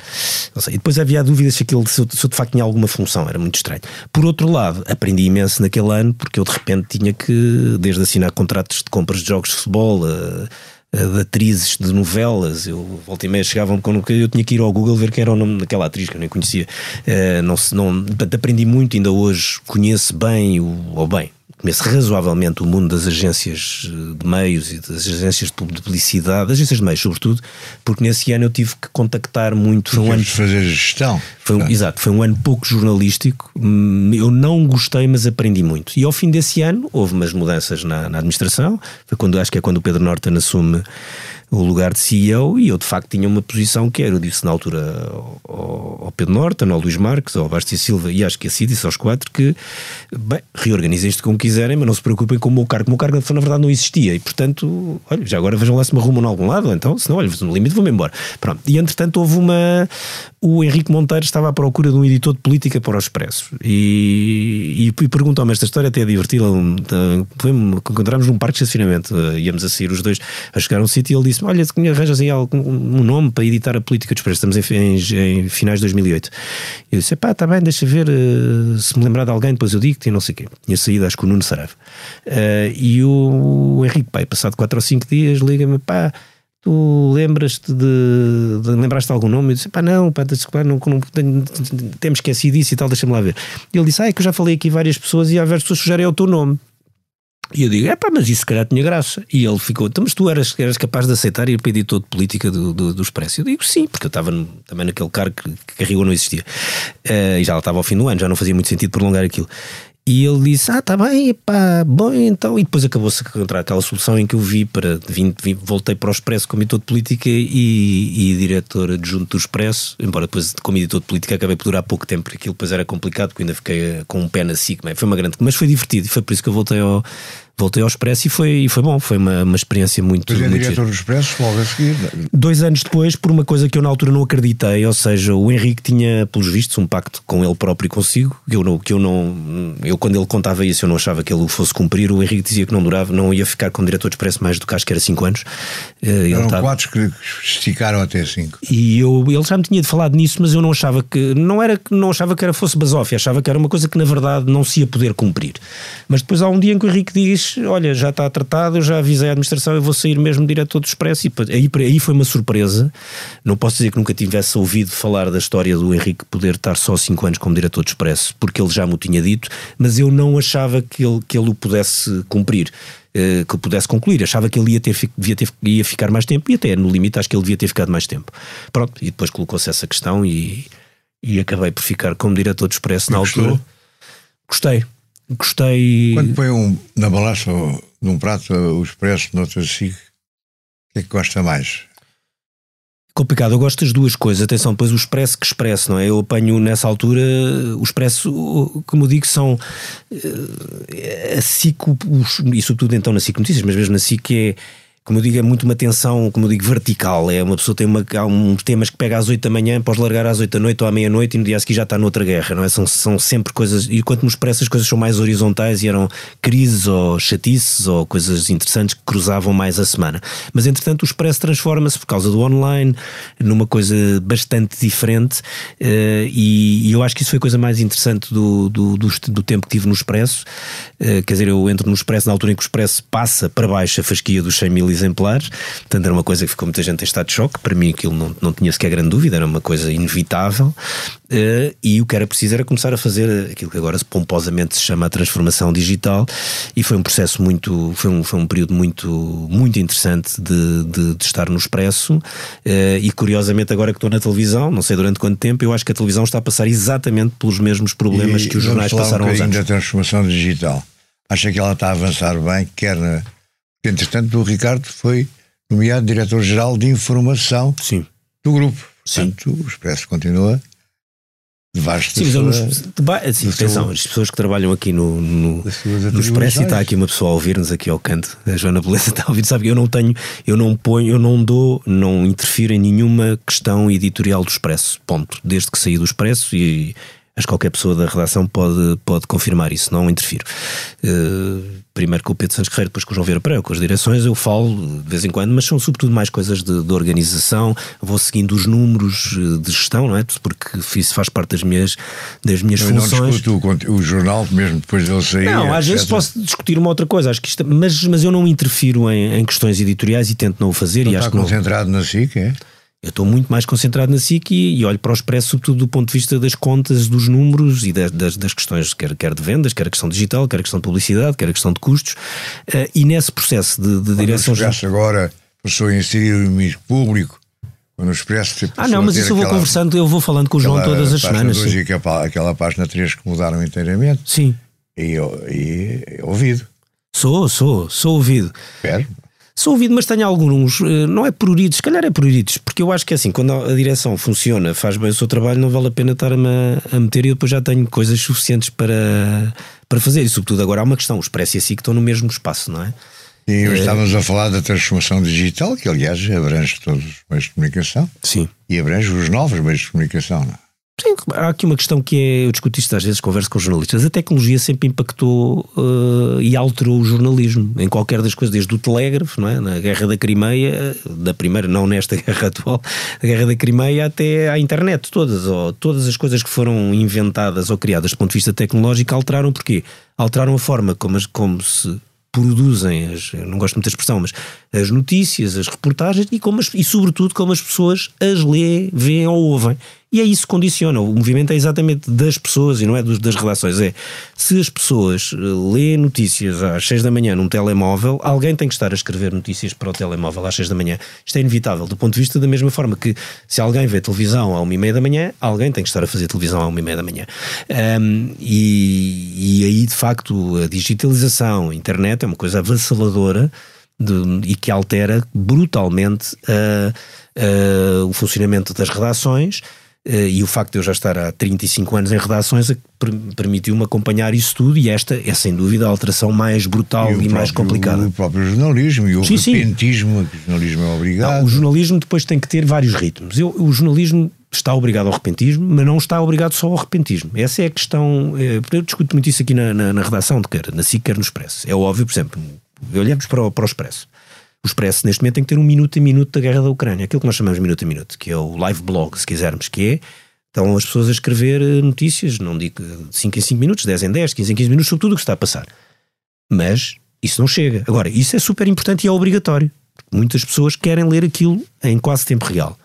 Não sei. E depois havia dúvidas se, aquilo, se eu, se eu de facto tinha alguma função, era muito estranho. Por outro lado, aprendi imenso naquele ano porque eu de repente tinha que, desde assinar contratos de compras de jogos de futebol. Eh, de atrizes de novelas. Eu volta e meia chegavam quando eu tinha que ir ao Google ver quem era o nome daquela atriz que eu nem conhecia. Uh, não, não, aprendi muito, ainda hoje conheço bem, o, ou bem, conheço razoavelmente o mundo das agências eh, de meios e das agências de publicidade, das agências de meios, sobretudo, porque nesse ano eu tive que contactar muito. Foi um ano de fazer gestão. Foi um, exato, foi um ano pouco jornalístico. Hum, eu não gostei, mas aprendi muito. E ao fim desse ano houve umas mudanças na, na administração. Foi quando acho que é quando o Pedro Norton assume o lugar de CEO e eu de facto tinha uma posição que era, eu disse na altura ao, ao Pedro Norton, ao Luís Marques, ao Basti Silva e acho que assim disse aos quatro que, bem, reorganizem isto como quiserem, mas não se preocupem com o meu cargo. O meu cargo na verdade não existia e portanto, olha, já agora vejam lá se me arrumam em algum lado, então, senão, olha, no limite vou-me embora. Pronto. E entretanto houve uma. O Henrique Monteiro estava à procura de um editor de política para o Expresso e, e, e perguntou-me esta história, até é divertida. Encontramos num parque de estacionamento, eh, íamos a sair os dois a chegar a um sítio e ele disse disse Olha, se arranjas aí algum, um nome para editar a política dos preços. Estamos em, em, em, finais de 2008. Eu disse: Pá, está bem, deixa ver uh, se me lembrar de alguém, depois eu digo-te e não sei o quê. Tinha saído, acho que o Nuno Sarave. Uh, e o, Henrique, pai, passado 4 ou 5 dias, liga-me: Pá tu lembras-te de, de lembraste algum nome? Eu disse, pá, não, pá, desculpa, não, não, tenho, temos esquecido isso e tal, deixa-me lá ver. Ele disse, ah, é que eu já falei aqui várias pessoas e há várias pessoas sugerem o teu nome. E eu digo, é pá, mas isso se calhar tinha graça. E ele ficou, então, mas tu eras, eras capaz de aceitar ir para editor de política do, do, do Expresso? Eu digo, sim, porque eu estava também naquele cargo que, que a Rio não existia. Uh, e já estava ao fim do ano, já não fazia muito sentido prolongar aquilo. E ele disse: Ah, tá bem, pá, bom, então. E depois acabou-se a encontrar aquela solução em que eu vi para. Vim, vim, voltei para o Expresso como editor de política e, e diretor adjunto do Expresso, embora depois, como editor de política, acabei por durar pouco tempo, porque aquilo depois era complicado, porque ainda fiquei com um pé na SIC. Foi uma grande. Mas foi divertido e foi por isso que eu voltei ao, voltei ao Expresso e foi, e foi bom, foi uma, uma experiência muito. Pois é, muito diretor do Expresso, logo a seguir. Dois anos depois, por uma coisa que eu na altura não acreditei, ou seja, o Henrique tinha, pelos vistos, um pacto com ele próprio e consigo, que eu não, que eu não. Eu, quando ele contava isso, eu não achava que ele o fosse cumprir. O Henrique dizia que não durava, não ia ficar como diretor de Expresso mais do que acho que era 5 anos. Eh, ele Eram tava... quatro que esticaram até 5. E eu, ele já me tinha falado nisso, mas eu não achava que. Não era que não achava que era fosse basófia, achava que era uma coisa que na verdade não se ia poder cumprir. Mas depois há um dia em que o Henrique diz olha, já está tratado, já avisei a administração, eu vou sair mesmo diretor do Expresso. E aí, aí foi uma surpresa. Não posso dizer que nunca tivesse ouvido falar da história do Henrique poder estar só 5 anos como diretor do Expresso, porque ele já me o tinha dito, mas eu não achava que ele, que ele o pudesse cumprir. Uh, que pudesse concluir, achava que ele ia, ter, devia ter, ia ficar mais tempo e até no limite acho que ele devia ter ficado mais tempo. Pronto, e depois colocou-se essa questão e, e acabei por ficar como diretor do Expresso na altura. Gostei. Gostei. Quando põe um, na balança num prato o expresso, noutro assim, o que é que gosta mais? Complicado, eu gosto das duas coisas. Atenção, depois o expresso que expresso, não é? Eu apanho nessa altura o expresso, como eu digo, são uh, a SIC, e sobretudo então na SIC Notícias, mas mesmo na SIC é como eu digo, é muito uma tensão, como eu digo, vertical. É uma pessoa tem uma, há uns temas que pega às 8 da manhã, pode largar às 8 da noite ou à meia-noite e no dia a seguir já está noutra guerra, não é? São, são sempre coisas, e quanto nos parece, as coisas são mais horizontais e eram crises ou chatices ou coisas interessantes que cruzavam mais a semana. Mas entretanto, o Expresso transforma-se por causa do online numa coisa bastante diferente uh, e, e, eu acho que isso foi a coisa mais interessante do, do, do, do tempo que tive no Expresso. Uh, quer dizer, eu entro no Expresso na altura em que o Expresso passa para baixo a fasquia dos 100 mil exemplares. Portanto, era uma coisa que ficou muita gente em estado de choque. Para mim, aquilo não, não tinha sequer grande dúvida, era uma coisa inevitável. Uh, e o que era preciso era começar a fazer aquilo que agora pomposamente se chama a transformação digital. E foi um processo muito, foi um, foi um período muito, muito interessante de, de, de estar no Expresso. Uh, e curiosamente, agora que estou na televisão, não sei durante quanto tempo, eu acho que a televisão está a passar exatamente pelos mesmos problemas e que os jornais passaram um aos anos. da transformação digital. Acha que ela está a avançar bem, quer na Entretanto, o Ricardo foi nomeado diretor-geral de informação Sim. do grupo. Sim. Portanto, o Expresso continua debaixo Sim, mas sua, nos, assim, atenção, seu, as pessoas que trabalham aqui no, no, no Expresso e está aqui uma pessoa a ouvir-nos aqui ao canto, a Joana Beleza está a ouvir, sabe que eu não tenho, eu não ponho, eu não dou, não interfiro em nenhuma questão editorial do Expresso, ponto. Desde que saí do Expresso e Que qualquer pessoa da redação pode, pode confirmar isso, não interfiro. Uh, primeiro com o Pedro Santos Guerreiro, depois com o João Vieira Pereira, com as direções, eu falo de vez em quando, mas são sobretudo mais coisas de, de organização, vou seguindo os números eh, de gestão, não é? Porque isso faz parte das minhas, das minhas eu funções. não discuto o, o, jornal mesmo depois dele sair. Não, às vezes posso discutir uma outra coisa, acho que isto, mas, mas eu não interfiro em, em questões editoriais e tento não o fazer. Não e está acho concentrado que não... na SIC, é? Eu estou muito mais concentrado na SIC e, e, olho para o Expresso, sobretudo do ponto de vista das contas, dos números e das, das, das questões, quer, quer, de vendas, quer a questão digital, quer a questão de publicidade, quer a questão de custos. Uh, e nesse processo de, de direção. Expresso agora passou a inserir o inimigo público, quando o Expresso. Ah, não, mas isso eu vou aquela, conversando, eu vou falando com o João todas as semanas. Dois e aquela, aquela página 3 que mudaram inteiramente. Sim. E, e, e ouvido. Sou, sou, sou ouvido. Espero. Sou ouvido, mas tenho alguns, eh, não é pruridos, se calhar é pruridos, porque eu acho que é assim, quando a direção funciona, faz bem o seu trabalho, não vale a pena estar-me a, meter e depois já tenho coisas suficientes para, para fazer. E sobretudo agora há uma questão, os Expresso e a SIC estão no mesmo espaço, não é? E hoje é... estávamos a falar da transformação digital, que aliás abrange todos os meios de comunicação. Sim. E abrange os novos meios de comunicação, não é? Sim, há aqui uma questão que é, eu discuto isto às vezes, converso com jornalistas, a tecnologia sempre impactou uh, e alterou o jornalismo, em qualquer das coisas, desde o telégrafo, não é? na Guerra da Crimeia, da primeira, não nesta guerra atual, da Guerra da Crimeia até à internet, todas, ou, todas as coisas que foram inventadas ou criadas do ponto de vista tecnológico alteraram, porquê? Alteraram a forma como, as, como se produzem, as, não gosto muito da expressão, mas as notícias, as reportagens e, como as, e sobretudo como as pessoas as lêem, veem ou ouvem. E é isso que condiciona. O movimento é exatamente das pessoas e não é dos, das redações. É se as pessoas eh, lêem notícias às 6 da manhã num telemóvel, alguém tem que estar a escrever notícias para o telemóvel às 6 da manhã. Isto é inevitável, do ponto de vista da mesma forma que se alguém vê televisão à 1 e meia da manhã, alguém tem que estar a fazer televisão à 1 e meia da manhã. Um, e, e aí, de facto, a digitalização, a internet é uma coisa avassaladora de, e que altera brutalmente uh, uh, o funcionamento das redações e o facto de eu já estar há 35 anos em redações permitiu-me acompanhar isso tudo e esta é sem dúvida a alteração mais brutal e, e próprio, mais complicada. O próprio jornalismo e o sim, repentismo, sim. o jornalismo é obrigado. Não, o jornalismo depois tem que ter vários ritmos. Eu, o jornalismo está obrigado ao repentismo, mas não está obrigado só ao repentismo. Essa é a questão. É, eu discuto muito isso aqui na, na, na redação, de quer na SIC, quer no Expresso. É óbvio, por exemplo, olhamos para o, para o Expresso. O Expresso, neste momento, tem que ter um minuto a minuto da guerra da Ucrânia, aquilo que nós chamamos minuto a minuto, que é o live blog, se quisermos, que é. Estão as pessoas a escrever eh, notícias, não digo de 5 em 5 minutos, 10 em 10, 15 em 15 minutos, sobre tudo o que está a passar. Mas Isso não chega. Agora, isso é super importante e é obrigatório. Muitas pessoas querem ler aquilo em quase tempo real.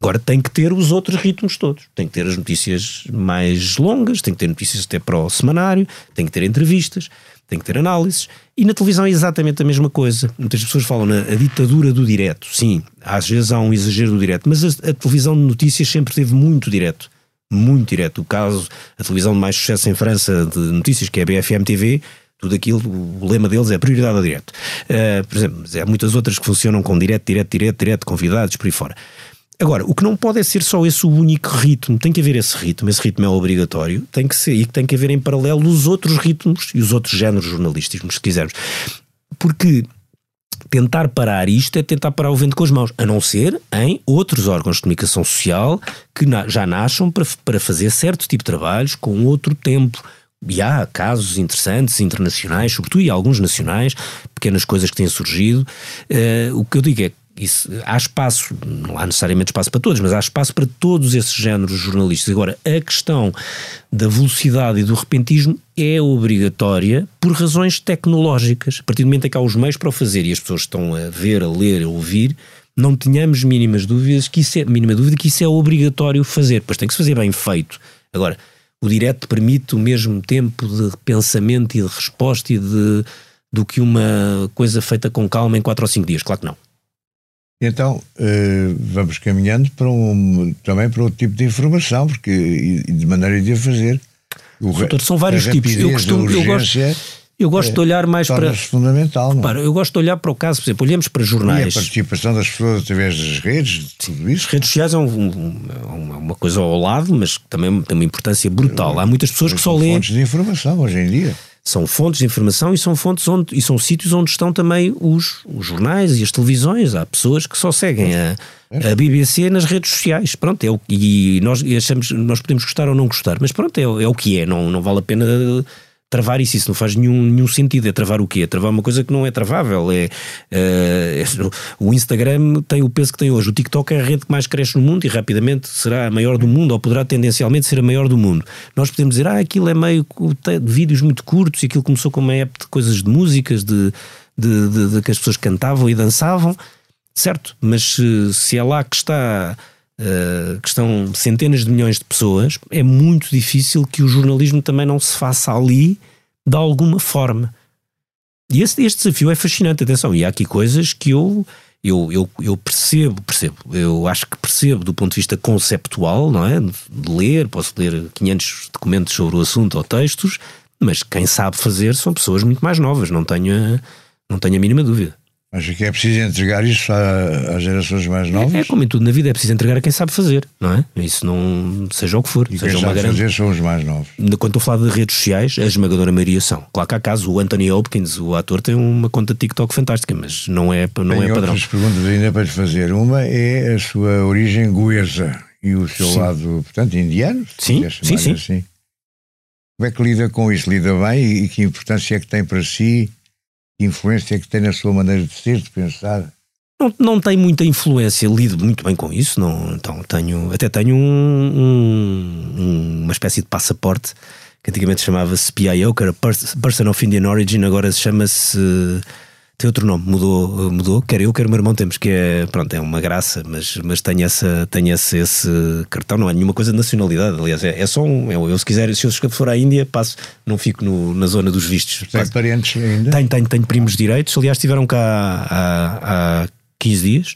Agora tem que ter os outros ritmos todos. Tem que ter as notícias mais longas, tem que ter notícias até para o semanário, tem que ter entrevistas, tem que ter análises. E na televisão é exatamente a mesma coisa. Muitas pessoas falam na ditadura do direto. Sim, às vezes há um exagero do direto, mas a, a televisão de notícias sempre teve muito direto. Muito direto. O caso, a televisão de mais sucesso em França de notícias, que é a BFM TV, tudo aquilo, o lema deles é prioridade ao direto. Uh, por exemplo, há muitas outras que funcionam com direto, direto, direto, direto, convidados, por aí fora. Agora, o que não pode é ser só esse o único ritmo, tem que haver esse ritmo, esse ritmo é obrigatório, tem que ser, e tem que haver em paralelo os outros ritmos e os outros géneros jornalísticos, se quisermos. Porque tentar parar isto é tentar parar o vento com as mãos, a não ser em outros órgãos de comunicação social que já nasçam para, para fazer certo tipo de trabalhos com outro tempo. E há casos interessantes, internacionais, sobretudo, e alguns nacionais, pequenas coisas que têm surgido. Uh, o que eu digo é isso, há espaço, não há necessariamente espaço para todos, mas há espaço para todos esses géneros jornalistas. Agora, a questão da velocidade e do repentismo é obrigatória por razões tecnológicas. A partir do momento em que há os meios para o fazer e as pessoas estão a ver, a ler, a ouvir, não tenhamos mínimas dúvidas que isso é, mínima dúvida que isso é obrigatório fazer, pois tem que se fazer bem feito. Agora, o direto permite o mesmo tempo de pensamento e de resposta e de, do que uma coisa feita com calma em 4 ou 5 dias. Claro que não. Então, uh, vamos caminhando para um, também para outro tipo de informação, porque e, de maneira de a fazer. O, Doutor, são vários tipos. Eu, costumo, eu gosto, eu gosto é, de olhar mais para. fundamental. Não? Para, eu gosto de olhar para o caso, por exemplo, olhamos para jornais. E a participação das pessoas através das redes, tudo isso. As redes sociais é um, um, uma coisa ao lado, mas também tem uma importância brutal. Há muitas pessoas que só leem. fontes de informação hoje em dia são fontes de informação e são fontes onde e são sítios onde estão também os, os jornais e as televisões. Há pessoas que só seguem a, a BBC nas redes sociais. Pronto, é o, e nós achamos, nós podemos gostar ou não gostar, mas pronto, é, é o que é, não, não vale a pena travar isso, isso não faz nenhum, nenhum sentido. É travar o quê? É travar uma coisa que não é travável. É, é, o Instagram tem o peso que tem hoje. O TikTok é a rede que mais cresce no mundo e rapidamente será a maior do mundo, ou poderá tendencialmente ser a maior do mundo. Nós podemos dizer, ah, aquilo é meio de vídeos muito curtos e aquilo começou com uma app de coisas de músicas, de, de, de, de que as pessoas cantavam e dançavam, certo? Mas se, se é lá que está eh, que estão centenas de milhões de pessoas, é muito difícil que o jornalismo também não se faça ali de alguma forma. E este, desafio é fascinante, atenção, e há aqui coisas que eu, eu, eu, eu percebo, percebo, eu acho que percebo do ponto de vista conceptual, não é? De ler, posso ler 500 documentos sobre o assunto ou textos, mas quem sabe fazer são pessoas muito mais novas, não tenho, não tenho a mínima dúvida. Acha que é preciso entregar isso às gerações mais novas? É, é, como em tudo na vida, é preciso entregar a quem sabe fazer, não é? Isso não, seja o que for. E seja quem sabe fazer são os mais novos. Quando estou a falar de redes sociais, a esmagadora maioria são. Claro que há casos, o Anthony Hopkins, o ator, tem uma conta TikTok fantástica, mas não é, não Tenho é padrão. outras perguntas ainda para lhe fazer. Uma é a sua origem goesa e o seu sim. lado, portanto, indiano? Sim, sim, sim. Assim. Como é que lida com isso? Lida bem e que importância é que tem para si influência que tem na sua maneira de ser, de pensar? Não, não tem muita influência, lido muito bem com isso. Não, então tenho, até tenho um, um, uma espécie de passaporte que antigamente chamava-se PIO, que era Person of Indian Origin, agora chama-se tem outro nome, mudou, mudou, quer eu, quer o meu irmão temos, que é, pronto, é uma graça, mas, mas tenho, essa, tenho esse, esse cartão, não é nenhuma coisa de nacionalidade, aliás, é, é só um, eu, eu, se quiser, se eu for à Índia, passo, não fico no, na zona dos vistos. Tem parentes ainda? Tenho, tenho, tenho primos direitos, aliás, estiveram cá há 15 dias,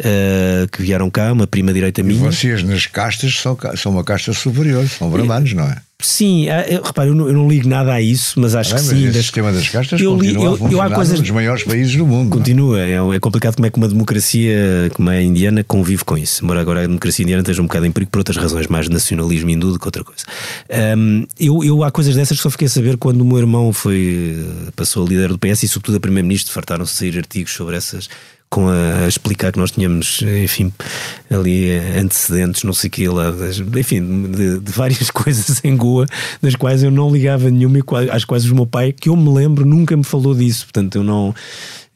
uh, que vieram cá, uma prima direita minha. E vocês nas castas são, são uma casta superior, são brahmanos, não é? Sim, eh, repare, eu não, eu não, ligo nada a isso, mas acho ah, que mas sim. O sistema das castas eu, continua eu, eu, há coisas nos maiores países do mundo. É? Continua, é, é, complicado como é que uma democracia como a indiana convive com isso. Embora agora a democracia indiana esteja um bocado em perigo por outras razões, mais nacionalismo hindu do que outra coisa. Um, eu, eu há coisas dessas que só fiquei a saber quando o meu irmão foi passou a líder do PS e sobretudo a primeiro-ministro fartaram-se de sair artigos sobre essas com a, a, explicar que nós tínhamos, enfim, ali antecedentes, não sei o que lá, enfim, de, de, várias coisas em Goa, das quais eu não ligava nenhuma e às quais o meu pai, que eu me lembro, nunca me falou disso. Portanto, eu não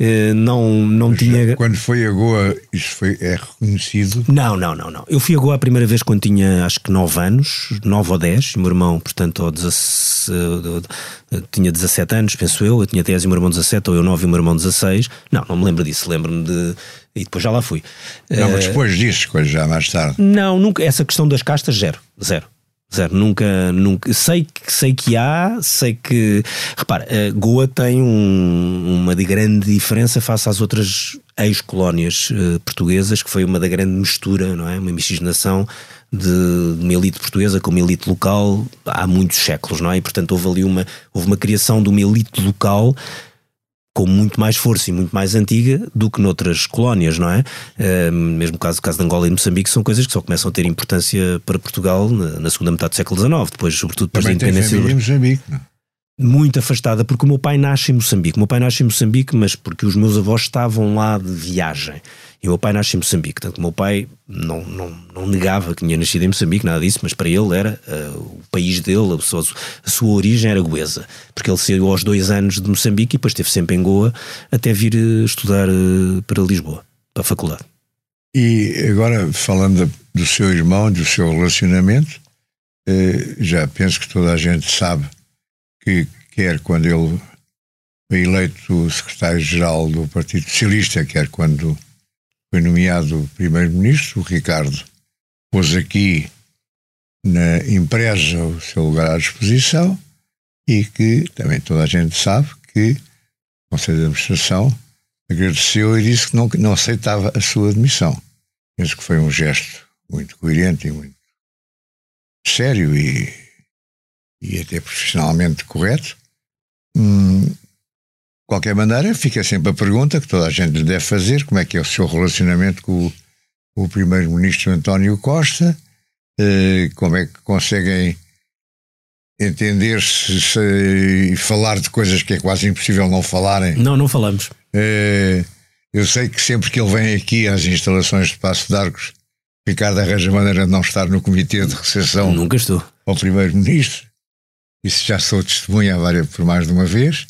eh, não, não tinha. Quando foi a Goa, isso foi, é reconhecido? Não, não, não, não. Eu fui a Goa a primeira vez quando tinha acho que 9 anos, 9 ou 10, e o meu irmão, portanto, ao 17, tinha 17 anos, penso eu, eu tinha 10 e o meu irmão 17, ou eu 9 e o meu irmão 16. Não, não me lembro disso, lembro-me de. E depois já lá fui. Não, mas eh, depois disso, coisa já mais tarde. Não, nunca. Essa questão das castas, zero. Zero. Zero, nunca, nunca. Sei sei que há, sei que. Repara, Goa tem um, uma de grande diferença face às outras ex-colónias uh, portuguesas, que foi uma da grande mistura, não é? Uma miscigenação de, de uma elite portuguesa com uma elite local há muitos séculos, não é? E portanto houve ali uma, houve uma criação de uma elite local com muito mais força e muito mais antiga do que noutras colónias, não é? Uh, mesmo o caso, caso de Angola e Moçambique são coisas que só começam a ter importância para Portugal na, na segunda metade do século XIX, depois, sobretudo depois Também da independência. Tem Moçambique, não? muito afastada, porque o meu pai nasce em Moçambique. O meu pai nasce em Moçambique, mas porque os meus avós estavam lá de viagem. E o meu pai nasce em Moçambique. Portanto, o meu pai não, não, não negava que tinha nascido em Moçambique, nada disso, mas para ele era uh, o país dele, a sua, a sua origem era goesa. Porque ele saiu aos dois anos de Moçambique e depois esteve sempre em Goa até vir uh, estudar uh, para Lisboa, para a faculdade. E agora, falando do seu irmão, do seu relacionamento, já penso que toda a gente sabe que quer quando ele foi eleito secretário-geral do Partido Socialista, quer quando foi nomeado primeiro-ministro, o Ricardo pôs aqui na empresa o seu lugar à disposição e que também toda a gente sabe que o Conselho de Administração agradeceu e disse que não, não aceitava a sua demissão. Penso que foi um gesto muito coerente e muito sério e, e até profissionalmente correto. Hum, qualquer maneira, fica sempre a pergunta que toda a gente lhe deve fazer: como é que é o seu relacionamento com o, o primeiro-ministro António Costa? Uh, como é que conseguem entender-se e falar de coisas que é quase impossível não falarem? Não, não falamos. Uh, eu sei que sempre que ele vem aqui às instalações de Passo de Arcos, Ricardo arranja maneira de não estar no comitê de recepção. Nunca estou. Ao primeiro-ministro. Isso já sou testemunha por mais de uma vez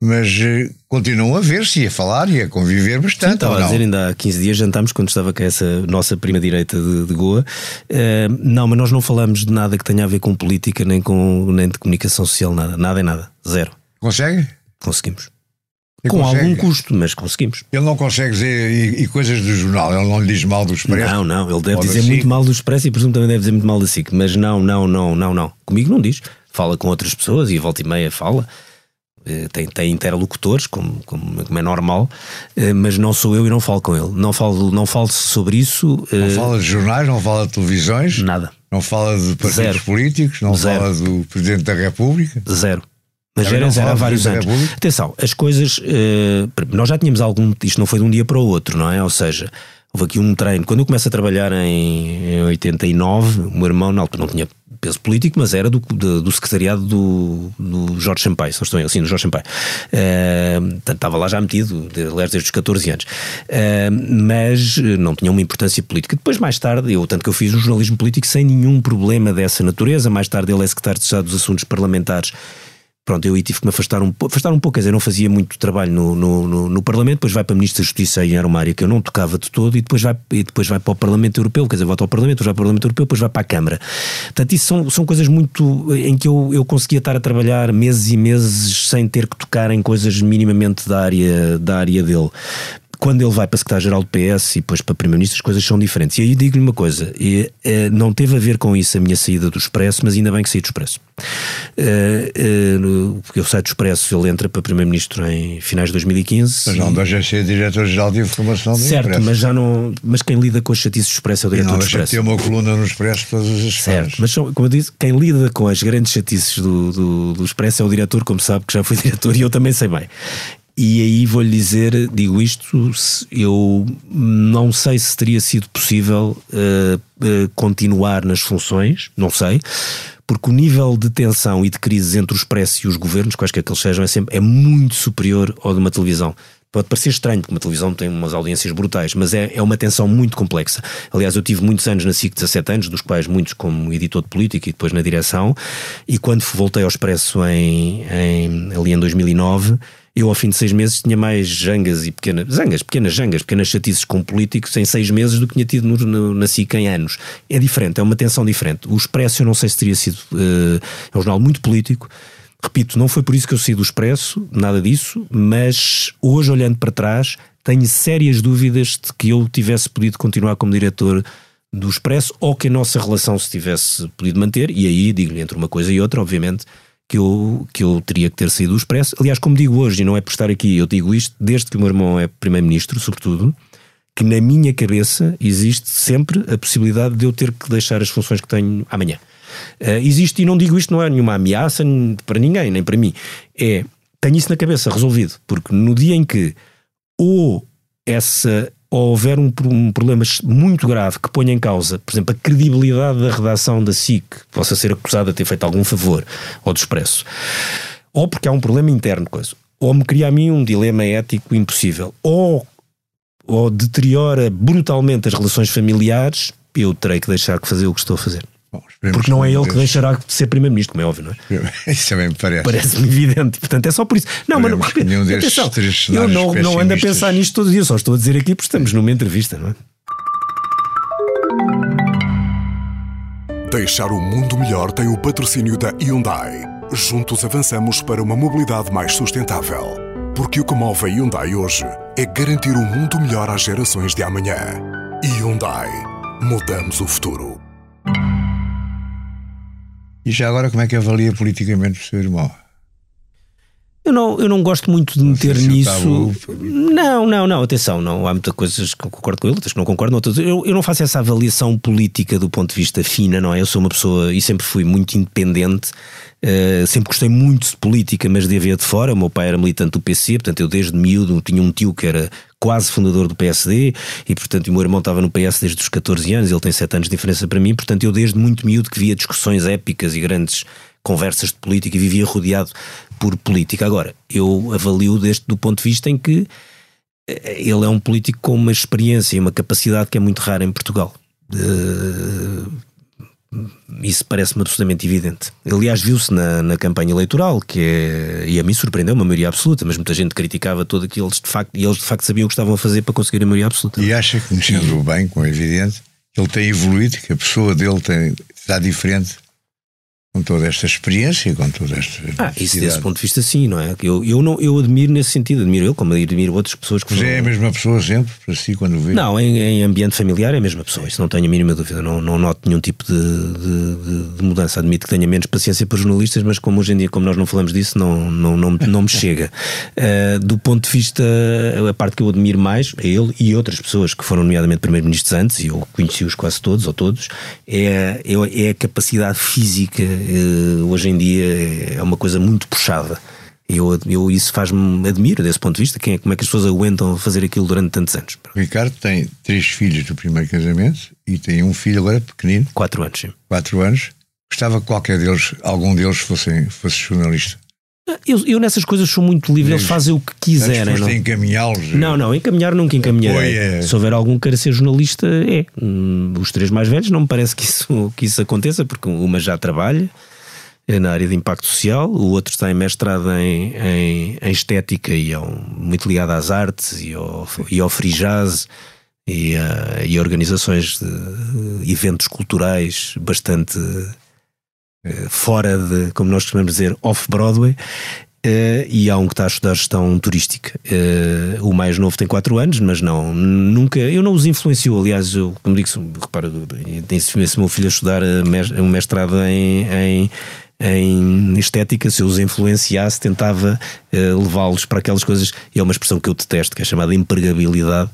mas uh, continuam a ver-se e a falar e a conviver bastante. Sim, estava a dizer, ainda há 15 dias jantámos quando estava com essa nossa prima direita de, de Goa. Uh, não, mas nós não falamos de nada que tenha a ver com política, nem, com, nem de comunicação social, nada. Nada é nada. Zero. Consegue? Conseguimos. Ele com consegue. algum custo, mas conseguimos. Ele não consegue dizer e, e, coisas do jornal, ele não lhe diz mal do Expresso. Não, não, ele deve dizer muito mal do Expresso e presumo também deve dizer muito mal da SIC, mas não, não, não, não, não. Comigo não diz. Fala com outras pessoas e volta e meia fala. Eh, tem, tem interlocutores, como, como, como, é normal, eh, mas não sou eu e não falo com ele. Não falo, não falo sobre isso. Não uh, fala de jornais, não fala de televisões? Nada. Não fala de partidos Zero. políticos? Não Zero. fala do Presidente da República? Zero. Mas era zero há vários anos. Atenção, as coisas. Nós já tínhamos algum. Isto não foi de um dia para o outro, não é? Ou seja, houve aqui um treino. Quando eu começo a trabalhar em, em 89, o meu irmão, na altura, não tinha peso político, mas era do, do, do secretariado do, do Jorge Sampaio, se não estou assim, do Jorge Sampaio. Uh, estava lá já metido, aliás, desde os 14 anos. Uh, mas não tinha uma importância política. Depois, mais tarde, eu, tanto que eu fiz um jornalismo político sem nenhum problema dessa natureza. Mais tarde, ele é secretário de Estado dos Assuntos Parlamentares pronto, eu aí tive que me afastar um, afastar um pouco, quer dizer, não fazia muito trabalho no, no, no, no Parlamento, depois vai para a Ministra da Justiça e era uma área que eu não tocava de todo, e depois vai, e depois vai para o Parlamento Europeu, quer dizer, volta ao Parlamento, depois vai para o Parlamento Europeu, depois vai para a Câmara. Portanto, isso são, são coisas muito em que eu, eu conseguia estar a trabalhar meses e meses sem ter que tocar em coisas minimamente da área, da área dele quando ele vai para secretário-geral do PS e depois para primeiro-ministro, as coisas são diferentes. E aí digo-lhe uma coisa: e, é, não teve a ver com isso a minha saída do Expresso, mas ainda bem que saí do Expresso. É, é, porque eu saio do Expresso, ele entra para primeiro-ministro em finais de 2015. Mas não deixa de ser diretor-geral de informação do Certo, Expresso. mas já não. Mas quem lida com as chatices do Expresso é o diretor não, do Expresso. uma coluna no Expresso todas as Certo, mas são, como eu disse, quem lida com as grandes chatices do, do, do Expresso é o diretor, como sabe, que já foi diretor e eu também sei bem. E aí vou-lhe dizer, digo isto, eu não sei se teria sido possível uh, uh, continuar nas funções, não sei, porque o nível de tensão e de crises entre os expresso e os governos, quaisquer que eles sejam, é, sempre, é muito superior ao de uma televisão. Pode parecer estranho, porque uma televisão tem umas audiências brutais, mas é, é uma tensão muito complexa. Aliás, eu tive muitos anos na SIC, 17 anos, dos quais muitos como editor de política e depois na direção, e quando voltei ao Expresso em, em ali em 2009, eu ao fim de seis meses tinha mais jangas e pequenas zangas, pequenas jangas, pequenas chatices com políticos em seis meses do que tinha tido no, no, na SIC em anos. É diferente, é uma tensão diferente. O Expresso eu não sei se teria sido. Uh, é um jornal muito político Repito, não foi por isso que eu saí do Expresso, nada disso, mas hoje, olhando para trás, tenho sérias dúvidas de que eu tivesse podido continuar como diretor do Expresso ou que a nossa relação se tivesse podido manter, e aí digo-lhe entre uma coisa e outra, obviamente, que eu, que eu teria que ter saído do Expresso. Aliás, como digo hoje, e não é por estar aqui, eu digo isto desde que o meu irmão é Primeiro-Ministro, sobretudo, que na minha cabeça existe sempre a possibilidade de eu ter que deixar as funções que tenho amanhã. Uh, existe, e não digo isto, não é nenhuma ameaça para ninguém, nem para mim. É, tenho isso na cabeça resolvido, porque no dia em que ou essa ou houver um, um, problema muito grave que ponha em causa, por exemplo, a credibilidade da redação da SIC, possa ser acusada de ter feito algum favor ao do Expresso, ou porque há um problema interno, coisa, ou me cria a mim um dilema ético impossível, ou, ou deteriora brutalmente as relações familiares, eu terei que deixar de fazer o que estou a fazer. Bom, Porque não é ele que deixará de ser Primeiro-Ministro, como é óbvio, não é? Isso também me parece. Parece-me evidente. Portanto, é só por isso. Não, mas não, nenhum atenção, eu não, não ando a pensar nisto todos os dias, só estou a dizer aqui porque estamos numa entrevista, não é? Deixar o mundo melhor tem o patrocínio da Hyundai. Juntos avançamos para uma mobilidade mais sustentável. Porque o que move a Hyundai hoje é garantir um mundo melhor às gerações de amanhã. Hyundai. Mudamos o futuro. E já agora, como é que avalia politicamente o seu irmão? Eu não, eu não gosto muito de meter nisso. Não, não, não, atenção, não. Há muitas coisas que eu concordo com ele, outras que não concordo. Outras, eu, eu não faço essa avaliação política do ponto de vista fina, não é? Eu sou uma pessoa e sempre fui muito independente. Uh, sempre gostei muito de política, mas de haver de fora. O meu pai era militante do PC, portanto, eu desde miúdo tinha um tio que era quase fundador do PSD e, portanto, o meu irmão estava no PS desde os 14 anos, ele tem 7 anos de diferença para mim, portanto, eu desde muito miúdo que via discussões épicas e grandes conversas de política e vivia rodeado por política. Agora, eu avalio deste do ponto de vista em que eh, ele é um político com uma experiência e uma capacidade que é muito rara em Portugal. Uh, isso parece-me absolutamente evidente. Aliás, viu-se na, na campanha eleitoral, que é, e a mim surpreendeu uma maioria absoluta, mas muita gente criticava tudo aquilo de facto, e eles de facto sabiam o que estavam a fazer para conseguir a maioria absoluta. E acha que, conhecendo-o bem, como é evidente, que ele tem evoluído, que a pessoa dele tem, está diferente com toda esta experiência, com toda esta. Ah, isso desse ponto de vista, sim, não é? Eu, eu, não, eu admiro nesse sentido, admiro ele, como admiro outras pessoas que Mas é a mesma pessoa sempre, para si, quando vê? Não, em, em, ambiente familiar é a mesma pessoa, isso não tenho a mínima dúvida, não, não noto nenhum tipo de, de, de, mudança. Admito que tenha menos paciência para jornalistas, mas como hoje em dia, como nós não falamos disso, não, não, não, não me chega. Uh, do ponto de vista, a parte que eu admiro mais, é ele e outras pessoas que foram, nomeadamente, primeiros-ministros antes, e eu conheci-os quase todos, ou todos, é, é, é a capacidade física hoje em dia é uma coisa muito puxada. Eu, eu isso faz-me admiro desse ponto de vista. Quem é, como é que as pessoas aguentam fazer aquilo durante tantos anos? O Ricardo tem três filhos do primeiro casamento e tem um filho agora pequenino. Quatro anos, sim. Quatro anos. Gostava que qualquer deles, algum deles, fosse, fosse jornalista. Eu, eu, nessas coisas sou muito livre, eles fazem o que quiserem. Não encaminhá-los? Não, não, encaminhar nunca encaminharei. É. Se houver algum que queira ser jornalista, é. Hum, os três mais velhos não me parece que isso, que isso aconteça, porque uma já trabalha é na área de impacto social, o outro está em mestrado em, em, em estética e é um, muito ligado às artes e ao, e ao free jazz e a, e a organizações de eventos culturais bastante fora de, como nós costumamos dizer, off-Broadway. Uh, e há um que está a estudar gestão turística. Uh, o mais novo tem 4 anos, mas não, nunca, eu não os influencio. Aliás, eu, como digo, repara, se meu filho a estudar um mestrado em, em em estética, se eu os influenciasse, tentava uh, levá-los para aquelas coisas. E é uma expressão que eu detesto, que é chamada empregabilidade.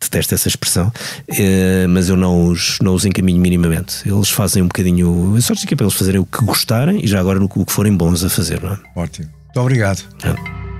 Detesto essa expressão, uh, mas eu não os, não os encaminho minimamente. Eles fazem um bocadinho. A sorte é que é para eles fazerem o que gostarem e já agora no, o que forem bons a fazer, não é? Ótimo. Muito obrigado. É.